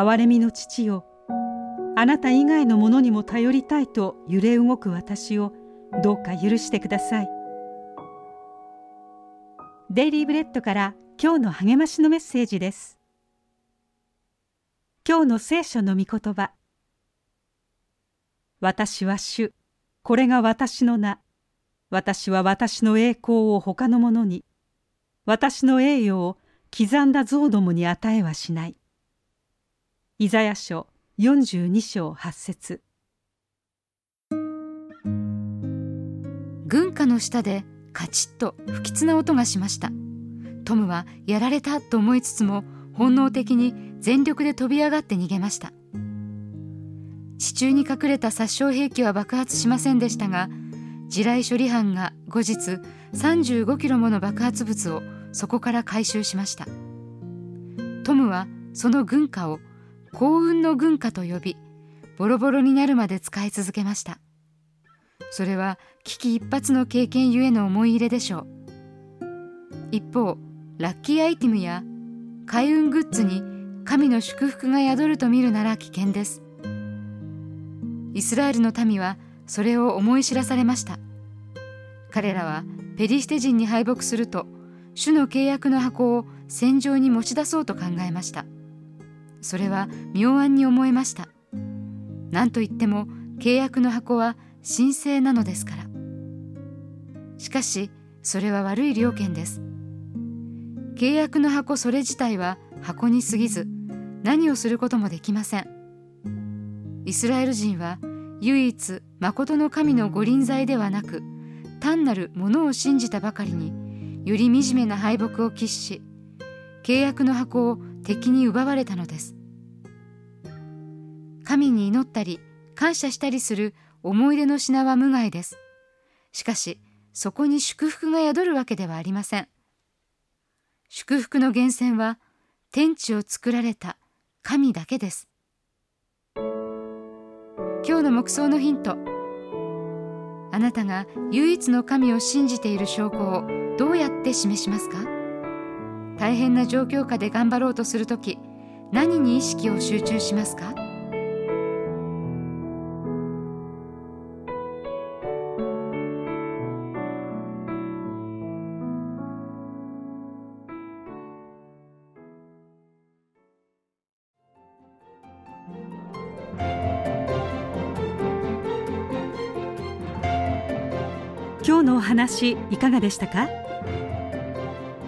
憐れみの父よ。あなた以外のものにも頼りたいと揺れ動く私をどうか許してください。デイリーブレッドから今日の励ましのメッセージです。今日の聖書の御言葉。私は主。これが私の名。私は私の栄光を他の者に。私の栄誉を刻んだ像どもに与えはしない。イザヤ書42章8節。軍歌の下でカチッと不吉な音がしました。トムはやられたと思いつつも本能的に全力で飛び上がって逃げました。地中に隠れた殺傷兵器は爆発しませんでしたが地雷処理班が後日35キロもの爆発物をそこから回収しました。トムはその軍歌を幸運の軍歌と呼びボロボロになるまで使い続けました。それは危機一髪の経験ゆえの思い入れでしょう。一方ラッキーアイテムや開運グッズに神の祝福が宿ると見るなら危険です。イスラエルの民はそれを思い知らされました。彼らはペリシテ人に敗北すると主の契約の箱を戦場に持ち出そうと考えました。それは妙案に思えました。何といっても契約の箱は神聖なのですから。しかしそれは悪い了見です。契約の箱それ自体は箱に過ぎず何をすることもできません。イスラエル人は唯一誠の神の御臨在ではなく単なるものを信じたばかりにより惨めな敗北を喫し契約の箱を敵に奪われたのです。神に祈ったり感謝したりする思い出の品は無害です。しかしそこに祝福が宿るわけではありません。祝福の源泉は天地を作られた神だけです。今日の目想のヒント。あなたが唯一の神を信じている証拠をどうやって示しますか？大変な状況下で頑張ろうとするとき何に意識を集中しますか？今日のお話いかがでしたか？